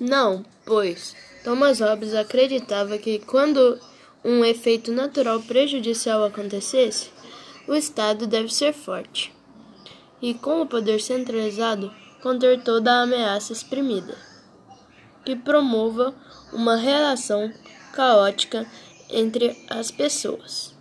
Não, pois. Thomas Hobbes acreditava que quando um efeito natural prejudicial acontecesse, o Estado deve ser forte. E, com o poder centralizado, conter toda a ameaça exprimida, que promova uma relação caótica entre as pessoas.